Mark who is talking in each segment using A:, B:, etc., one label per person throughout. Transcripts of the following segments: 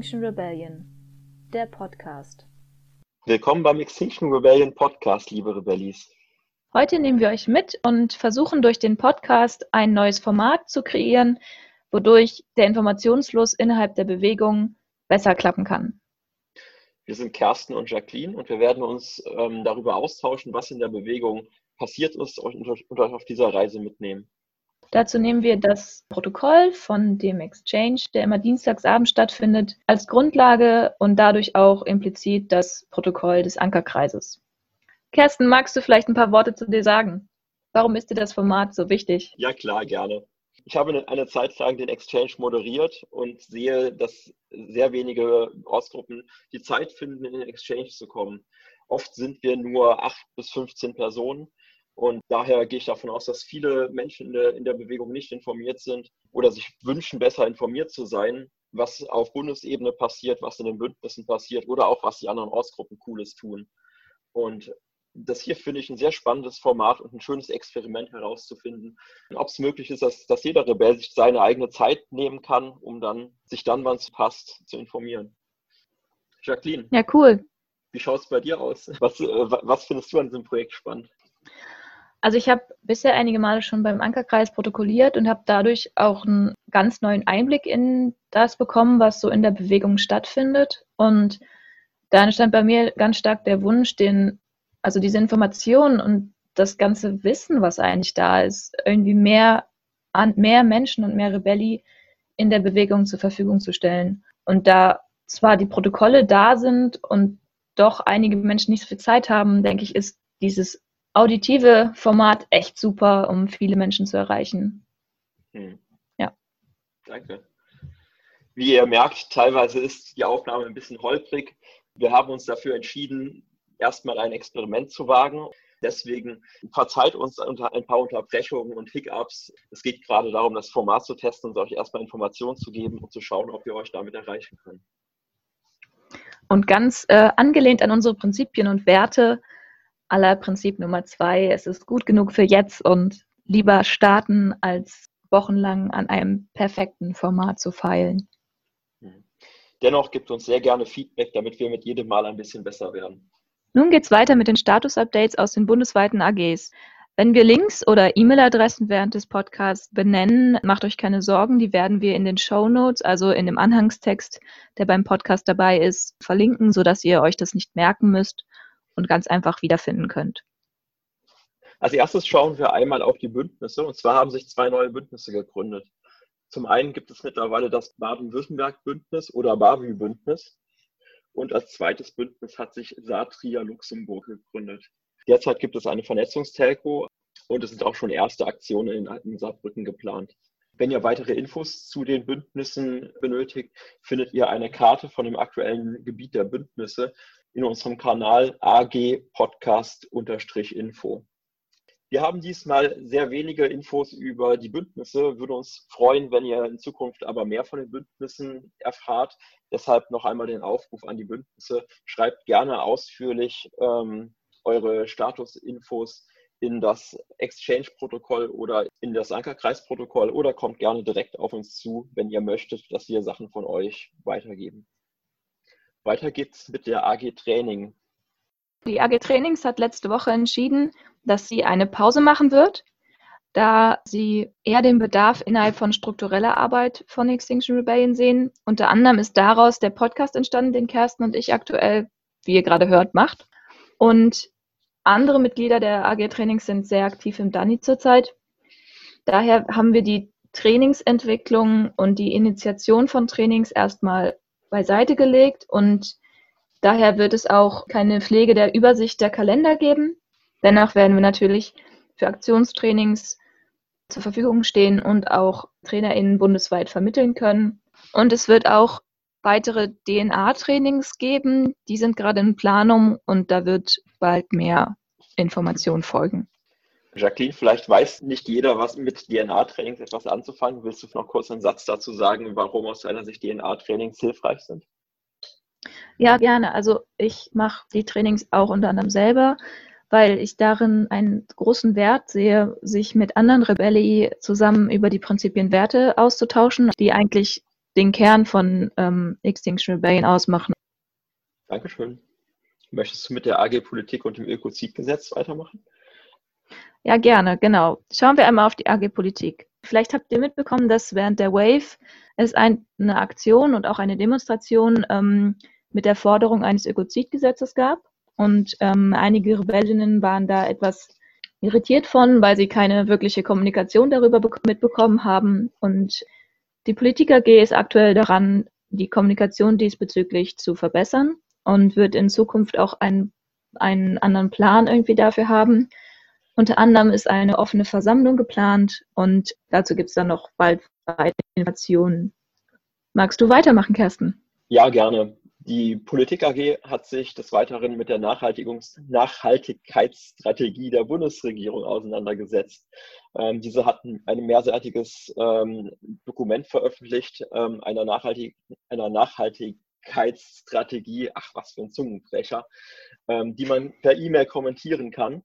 A: Extinction Rebellion, der Podcast.
B: Willkommen beim Extinction Rebellion Podcast, liebe Rebellis.
A: Heute nehmen wir euch mit und versuchen durch den Podcast ein neues Format zu kreieren, wodurch der Informationsfluss innerhalb der Bewegung besser klappen kann.
B: Wir sind Kersten und Jacqueline und wir werden uns ähm, darüber austauschen, was in der Bewegung passiert ist und euch auf dieser Reise mitnehmen.
A: Dazu nehmen wir das Protokoll von dem Exchange, der immer dienstagsabend stattfindet, als Grundlage und dadurch auch implizit das Protokoll des Ankerkreises. Kersten, magst du vielleicht ein paar Worte zu dir sagen? Warum ist dir das Format so wichtig?
B: Ja, klar, gerne. Ich habe eine Zeit lang den Exchange moderiert und sehe, dass sehr wenige Ortsgruppen die Zeit finden, in den Exchange zu kommen. Oft sind wir nur acht bis 15 Personen und daher gehe ich davon aus, dass viele Menschen in der, in der Bewegung nicht informiert sind oder sich wünschen, besser informiert zu sein, was auf Bundesebene passiert, was in den Bündnissen passiert oder auch was die anderen Ortsgruppen Cooles tun. Und das hier finde ich ein sehr spannendes Format und ein schönes Experiment herauszufinden, ob es möglich ist, dass, dass jeder Rebell sich seine eigene Zeit nehmen kann, um dann sich dann, wann es passt, zu informieren. Jacqueline.
A: Ja, cool.
B: Wie schaut es bei dir aus? Was, äh, was findest du an diesem Projekt spannend?
A: Also ich habe bisher einige Male schon beim Ankerkreis protokolliert und habe dadurch auch einen ganz neuen Einblick in das bekommen, was so in der Bewegung stattfindet. Und da entstand bei mir ganz stark der Wunsch, den, also diese Informationen und das ganze Wissen, was eigentlich da ist, irgendwie mehr an mehr Menschen und mehr Rebelli in der Bewegung zur Verfügung zu stellen. Und da zwar die Protokolle da sind und doch einige Menschen nicht so viel Zeit haben, denke ich, ist dieses auditive Format echt super, um viele Menschen zu erreichen. Hm.
B: Ja. Danke. Wie ihr merkt, teilweise ist die Aufnahme ein bisschen holprig. Wir haben uns dafür entschieden, erstmal ein Experiment zu wagen. Deswegen verzeiht uns unter ein paar Unterbrechungen und Hiccups. Es geht gerade darum, das Format zu testen und euch erstmal Informationen zu geben und zu schauen, ob wir euch damit erreichen können.
A: Und ganz äh, angelehnt an unsere Prinzipien und Werte aller Prinzip Nummer zwei, es ist gut genug für jetzt und lieber starten, als wochenlang an einem perfekten Format zu feilen.
B: Dennoch gibt uns sehr gerne Feedback, damit wir mit jedem Mal ein bisschen besser werden.
A: Nun geht es weiter mit den Status-Updates aus den bundesweiten AGs. Wenn wir Links oder E-Mail-Adressen während des Podcasts benennen, macht euch keine Sorgen, die werden wir in den Show Notes, also in dem Anhangstext, der beim Podcast dabei ist, verlinken, sodass ihr euch das nicht merken müsst und ganz einfach wiederfinden könnt.
B: Als erstes schauen wir einmal auf die Bündnisse. Und zwar haben sich zwei neue Bündnisse gegründet. Zum einen gibt es mittlerweile das Baden-Württemberg-Bündnis oder BAVI-Bündnis. Und als zweites Bündnis hat sich Satria Luxemburg gegründet. Derzeit gibt es eine Vernetzungstelco und es sind auch schon erste Aktionen in, Saarbrücken geplant. Wenn ihr weitere Infos zu den Bündnissen benötigt, findet ihr eine Karte von dem aktuellen Gebiet der Bündnisse in unserem Kanal AG Podcast-Info. Wir haben diesmal sehr wenige Infos über die Bündnisse. Würde uns freuen, wenn ihr in Zukunft aber mehr von den Bündnissen erfahrt. Deshalb noch einmal den Aufruf an die Bündnisse. Schreibt gerne ausführlich ähm, eure Statusinfos in das Exchange-Protokoll oder in das Ankerkreis-Protokoll oder kommt gerne direkt auf uns zu, wenn ihr möchtet, dass wir Sachen von euch weitergeben. Weiter geht's mit der AG Training.
A: Die AG Trainings hat letzte Woche entschieden, dass sie eine Pause machen wird, da sie eher den Bedarf innerhalb von struktureller Arbeit von Extinction Rebellion sehen. Unter anderem ist daraus der Podcast entstanden, den Kersten und ich aktuell, wie ihr gerade hört, macht. Und andere Mitglieder der AG Trainings sind sehr aktiv im DANI zurzeit. Daher haben wir die Trainingsentwicklung und die Initiation von Trainings erstmal beiseite gelegt und daher wird es auch keine Pflege der Übersicht der Kalender geben. Dennoch werden wir natürlich für Aktionstrainings zur Verfügung stehen und auch TrainerInnen bundesweit vermitteln können. Und es wird auch weitere DNA-Trainings geben. Die sind gerade in Planung und da wird bald mehr Information folgen.
B: Jacqueline, vielleicht weiß nicht jeder, was mit DNA-Trainings etwas anzufangen. Willst du noch kurz einen Satz dazu sagen, warum aus deiner Sicht DNA-Trainings hilfreich sind?
A: Ja, gerne. Also ich mache die Trainings auch unter anderem selber, weil ich darin einen großen Wert sehe, sich mit anderen Rebelli zusammen über die Prinzipien Werte auszutauschen, die eigentlich den Kern von ähm, Extinction Rebellion ausmachen.
B: Dankeschön. Möchtest du mit der AG Politik und dem Ökozidgesetz weitermachen?
A: Ja, gerne, genau. Schauen wir einmal auf die AG Politik. Vielleicht habt ihr mitbekommen, dass während der Wave es ein, eine Aktion und auch eine Demonstration ähm, mit der Forderung eines Ökozidgesetzes gab. Und ähm, einige Rebellinnen waren da etwas irritiert von, weil sie keine wirkliche Kommunikation darüber mitbekommen haben. Und die Politik AG ist aktuell daran, die Kommunikation diesbezüglich zu verbessern und wird in Zukunft auch einen, einen anderen Plan irgendwie dafür haben. Unter anderem ist eine offene Versammlung geplant und dazu gibt es dann noch bald weitere Informationen. Magst du weitermachen, Kersten?
B: Ja, gerne. Die Politik AG hat sich des Weiteren mit der Nachhaltigkeitsstrategie der Bundesregierung auseinandergesetzt. Ähm, diese hatten ein mehrseitiges ähm, Dokument veröffentlicht, ähm, einer, Nachhaltig einer Nachhaltigkeitsstrategie, ach was für ein Zungenbrecher, ähm, die man per E-Mail kommentieren kann.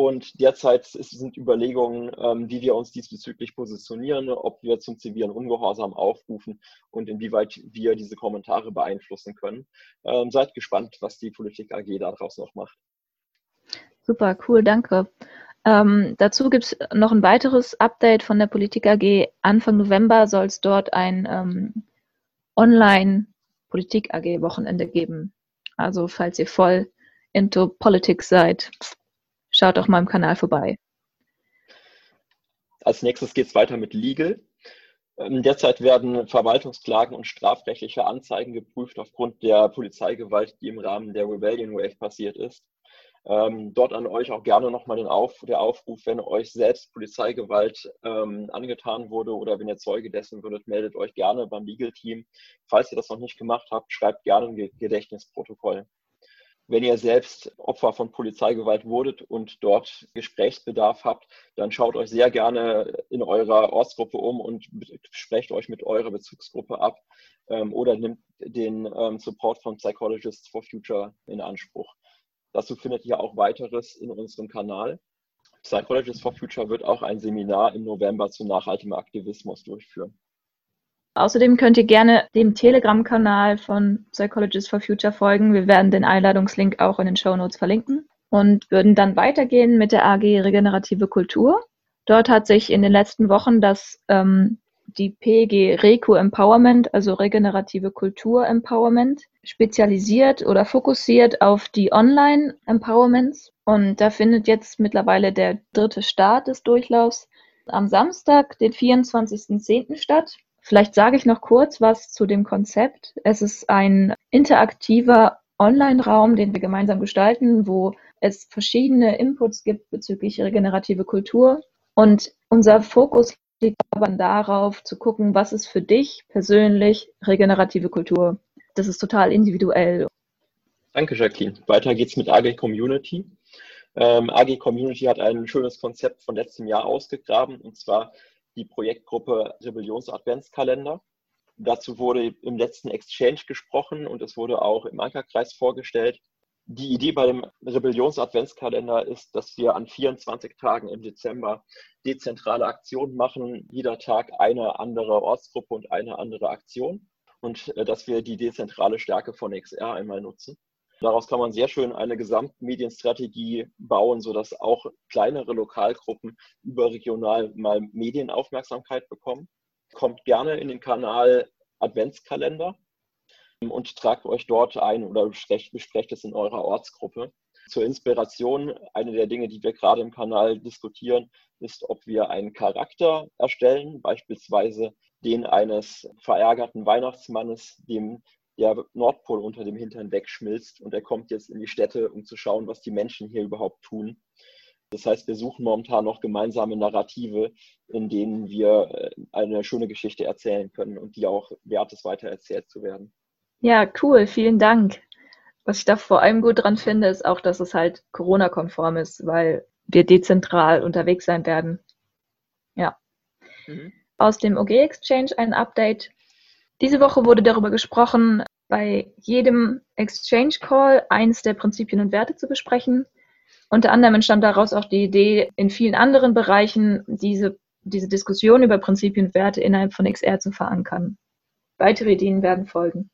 B: Und derzeit sind Überlegungen, ähm, wie wir uns diesbezüglich positionieren, ob wir zum zivilen Ungehorsam aufrufen und inwieweit wir diese Kommentare beeinflussen können. Ähm, seid gespannt, was die Politik AG daraus noch macht.
A: Super, cool, danke. Ähm, dazu gibt es noch ein weiteres Update von der Politik AG. Anfang November soll es dort ein ähm, Online-Politik AG-Wochenende geben. Also falls ihr voll into Politics seid, Schaut auch mal im Kanal vorbei.
B: Als nächstes geht es weiter mit Legal. Ähm, derzeit werden Verwaltungsklagen und strafrechtliche Anzeigen geprüft aufgrund der Polizeigewalt, die im Rahmen der Rebellion Wave passiert ist. Ähm, dort an euch auch gerne nochmal den Auf, der Aufruf, wenn euch selbst Polizeigewalt ähm, angetan wurde oder wenn ihr Zeuge dessen würdet, meldet euch gerne beim Legal Team. Falls ihr das noch nicht gemacht habt, schreibt gerne ein Gedächtnisprotokoll. Wenn ihr selbst Opfer von Polizeigewalt wurdet und dort Gesprächsbedarf habt, dann schaut euch sehr gerne in eurer Ortsgruppe um und sprecht euch mit eurer Bezugsgruppe ab ähm, oder nimmt den ähm, Support von Psychologists for Future in Anspruch. Dazu findet ihr auch weiteres in unserem Kanal. Psychologists for Future wird auch ein Seminar im November zu nachhaltigem Aktivismus durchführen.
A: Außerdem könnt ihr gerne dem Telegram-Kanal von Psychologists for Future folgen. Wir werden den Einladungslink auch in den Show Notes verlinken und würden dann weitergehen mit der AG Regenerative Kultur. Dort hat sich in den letzten Wochen das ähm, die PG Reku Empowerment, also Regenerative Kultur Empowerment, spezialisiert oder fokussiert auf die Online Empowerments. Und da findet jetzt mittlerweile der dritte Start des Durchlaufs am Samstag, den 24.10. statt. Vielleicht sage ich noch kurz was zu dem Konzept. Es ist ein interaktiver Online-Raum, den wir gemeinsam gestalten, wo es verschiedene Inputs gibt bezüglich regenerative Kultur. Und unser Fokus liegt aber darauf, zu gucken, was ist für dich persönlich regenerative Kultur. Das ist total individuell.
B: Danke, Jacqueline. Weiter geht's mit AG Community. Ähm, AG Community hat ein schönes Konzept von letztem Jahr ausgegraben, und zwar die Projektgruppe Rebellions-Adventskalender. Dazu wurde im letzten Exchange gesprochen und es wurde auch im Ankerkreis vorgestellt. Die Idee bei dem Rebellions-Adventskalender ist, dass wir an 24 Tagen im Dezember dezentrale Aktionen machen, jeder Tag eine andere Ortsgruppe und eine andere Aktion und äh, dass wir die dezentrale Stärke von XR einmal nutzen. Daraus kann man sehr schön eine Gesamtmedienstrategie bauen, sodass auch kleinere Lokalgruppen überregional mal Medienaufmerksamkeit bekommen. Kommt gerne in den Kanal Adventskalender und tragt euch dort ein oder besprecht, besprecht es in eurer Ortsgruppe. Zur Inspiration, eine der Dinge, die wir gerade im Kanal diskutieren, ist, ob wir einen Charakter erstellen, beispielsweise den eines verärgerten Weihnachtsmannes, dem der Nordpol unter dem Hintern wegschmilzt und er kommt jetzt in die Städte, um zu schauen, was die Menschen hier überhaupt tun. Das heißt, wir suchen momentan noch gemeinsame Narrative, in denen wir äh, eine schöne Geschichte erzählen können und die auch wert ist, weitererzählt zu werden.
A: Ja, cool, vielen Dank. Was ich da vor allem gut dran finde, ist auch, dass es halt Corona-konform ist, weil wir dezentral unterwegs sein werden. Ja. Mhm. Aus dem OG Exchange ein Update. Diese Woche wurde darüber gesprochen, bei jedem Exchange Call eins der Prinzipien und Werte zu besprechen. Unter anderem entstand daraus auch die Idee, in vielen anderen Bereichen diese, diese Diskussion über Prinzipien und Werte innerhalb von XR zu verankern. weitere Ideen werden folgen.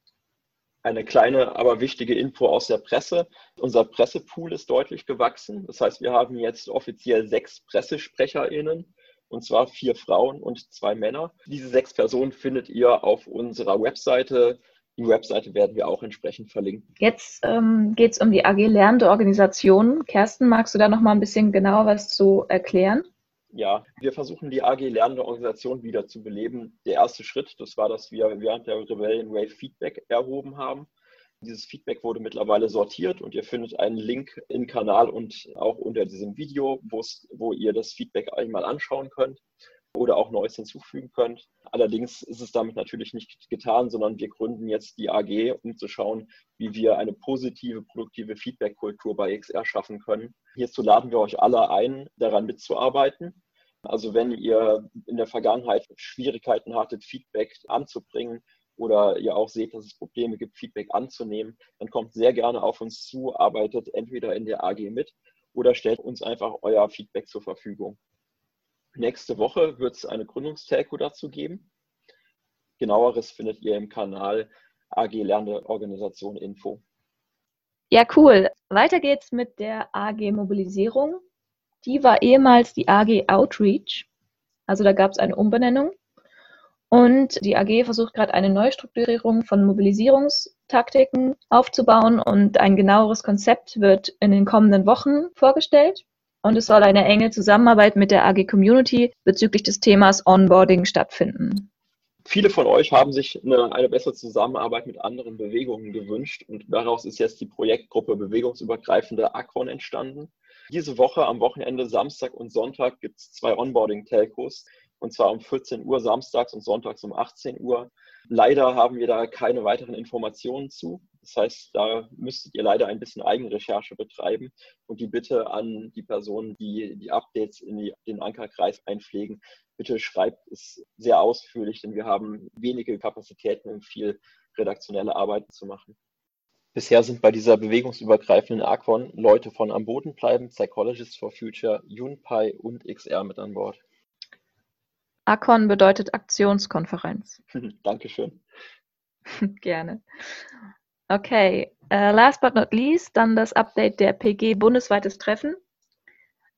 B: Eine kleine, aber wichtige Info aus der Presse. Unser Pressepool ist deutlich gewachsen. Das heißt, wir haben jetzt offiziell sechs PressesprecherInnen, und zwar vier Frauen und zwei Männer. Diese sechs Personen findet ihr auf unserer Webseite. Die Webseite werden wir auch entsprechend verlinken.
A: Jetzt ähm, geht es um die AG Lernende Organisation. Kerstin, magst du da noch mal ein bisschen genauer was zu erklären?
B: Ja, wir versuchen die AG Lernende Organisation wieder zu beleben. Der erste Schritt, das war, dass wir während der Rebellion Wave Feedback erhoben haben. Dieses Feedback wurde mittlerweile sortiert und ihr findet einen Link im Kanal und auch unter diesem Video, wo ihr das Feedback einmal anschauen könnt oder auch Neues hinzufügen könnt. Allerdings ist es damit natürlich nicht getan, sondern wir gründen jetzt die AG, um zu schauen, wie wir eine positive, produktive Feedback-Kultur bei XR schaffen können. Hierzu laden wir euch alle ein, daran mitzuarbeiten. Also wenn ihr in der Vergangenheit Schwierigkeiten hattet, Feedback anzubringen oder ihr auch seht, dass es Probleme gibt, Feedback anzunehmen, dann kommt sehr gerne auf uns zu, arbeitet entweder in der AG mit oder stellt uns einfach euer Feedback zur Verfügung. Nächste Woche wird es eine Gründungstelco dazu geben. Genaueres findet ihr im Kanal AG Lernende Organisation Info.
A: Ja, cool. Weiter geht's mit der AG Mobilisierung. Die war ehemals die AG Outreach. Also da gab es eine Umbenennung. Und die AG versucht gerade eine Neustrukturierung von Mobilisierungstaktiken aufzubauen und ein genaueres Konzept wird in den kommenden Wochen vorgestellt. Und es soll eine enge Zusammenarbeit mit der AG Community bezüglich des Themas Onboarding stattfinden.
B: Viele von euch haben sich eine, eine, bessere Zusammenarbeit mit anderen Bewegungen gewünscht und daraus ist jetzt die Projektgruppe Bewegungsübergreifende Aquon entstanden. Diese Woche am Wochenende, Samstag und Sonntag, gibt es zwei Onboarding-Telcos und zwar um 14 Uhr samstags und sonntags um 18 Uhr. Leider haben wir da keine weiteren Informationen zu. Das heißt, da müsstet ihr leider ein bisschen Eigenrecherche betreiben und die Bitte an die Personen, die die Updates in die, den Ankerkreis einpflegen, bitte schreibt es sehr ausführlich, denn wir haben wenige Kapazitäten, um viel redaktionelle Arbeit zu machen. Bisher sind bei dieser bewegungsübergreifenden Aquon Leute von Am Boden bleiben, Psychologists for Future, UNPI und XR mit an Bord.
A: Akon bedeutet Aktionskonferenz.
B: Dankeschön.
A: Gerne. Okay, uh, last but not least, dann das Update der PG bundesweites Treffen.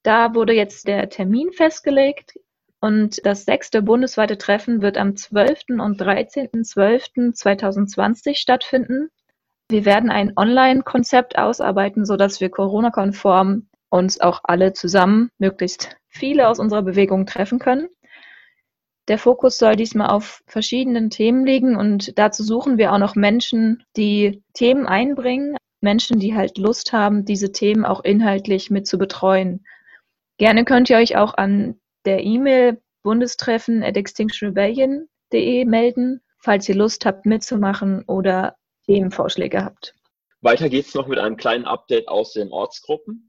A: Da wurde jetzt der Termin festgelegt und das sechste bundesweite Treffen wird am 12. und 13.12.2020 stattfinden. Wir werden ein Online-Konzept ausarbeiten, sodass wir Corona-konform uns auch alle zusammen, möglichst viele aus unserer Bewegung treffen können. Der Fokus soll diesmal auf verschiedenen Themen liegen und dazu suchen wir auch noch Menschen, die Themen einbringen, Menschen, die halt Lust haben, diese Themen auch inhaltlich mit zu betreuen. Gerne könnt ihr euch auch an der E-Mail bundestreffen at extinctionrebellion.de melden, falls ihr Lust habt mitzumachen oder Themenvorschläge habt.
B: Weiter geht's noch mit einem kleinen Update aus den Ortsgruppen.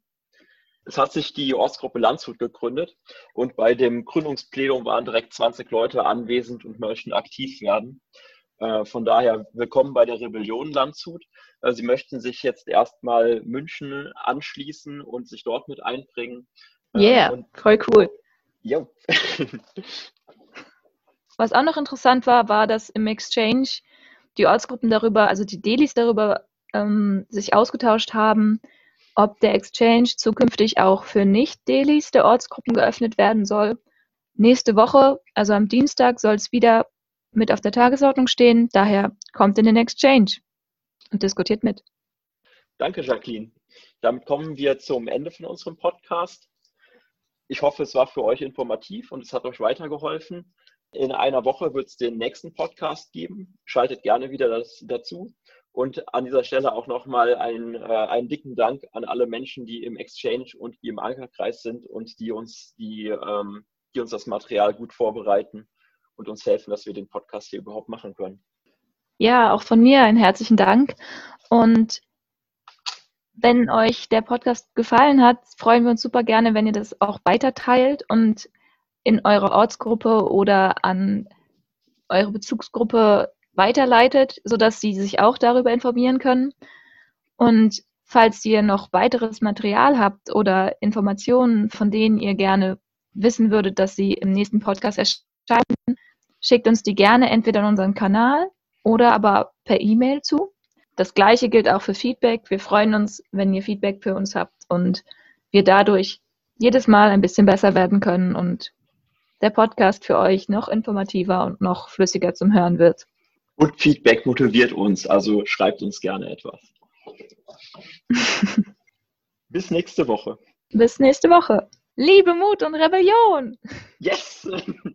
B: Es hat sich die Ortsgruppe Landshut gegründet und bei dem Gründungsplenum waren direkt 20 Leute anwesend und möchten aktiv werden. Äh, von daher willkommen bei der Rebellion Landshut. Äh, sie möchten sich jetzt erstmal München anschließen und sich dort mit einbringen.
A: Äh, yeah, und, voll cool.
B: Ja.
A: Was auch noch interessant war, war, dass im Exchange die Ortsgruppen darüber, also die Delis darüber ähm, sich ausgetauscht haben, ob der Exchange zukünftig auch für Nicht-Delis der Ortsgruppen geöffnet werden soll. Nächste Woche, also am Dienstag, soll es wieder mit auf der Tagesordnung stehen. Daher kommt in den Exchange und diskutiert mit.
B: Danke, Jacqueline. Damit kommen wir zum Ende von unserem Podcast. Ich hoffe, es war für euch informativ und es hat euch weitergeholfen. In einer Woche wird es den nächsten Podcast geben. Schaltet gerne wieder das, dazu. Und an dieser Stelle auch nochmal einen, äh, einen dicken Dank an alle Menschen, die im Exchange und im Ankerkreis sind und die uns, die, ähm, die uns das Material gut vorbereiten und uns helfen, dass wir den Podcast hier überhaupt machen können.
A: Ja, auch von mir einen herzlichen Dank. Und wenn euch der Podcast gefallen hat, freuen wir uns super gerne, wenn ihr das auch weiter teilt und in eurer Ortsgruppe oder an eure Bezugsgruppe weiterleitet, sodass Sie sich auch darüber informieren können. Und falls ihr noch weiteres Material habt oder Informationen, von denen ihr gerne wissen würdet, dass sie im nächsten Podcast erscheinen, schickt uns die gerne entweder an unseren Kanal oder aber per E-Mail zu. Das gleiche gilt auch für Feedback. Wir freuen uns, wenn ihr Feedback für uns habt und wir dadurch jedes Mal ein bisschen besser werden können und der Podcast für euch noch informativer und noch flüssiger zum Hören wird.
B: Und Feedback motiviert uns, also schreibt uns gerne etwas. Bis nächste Woche.
A: Bis nächste Woche. Liebe, Mut und Rebellion.
B: Yes!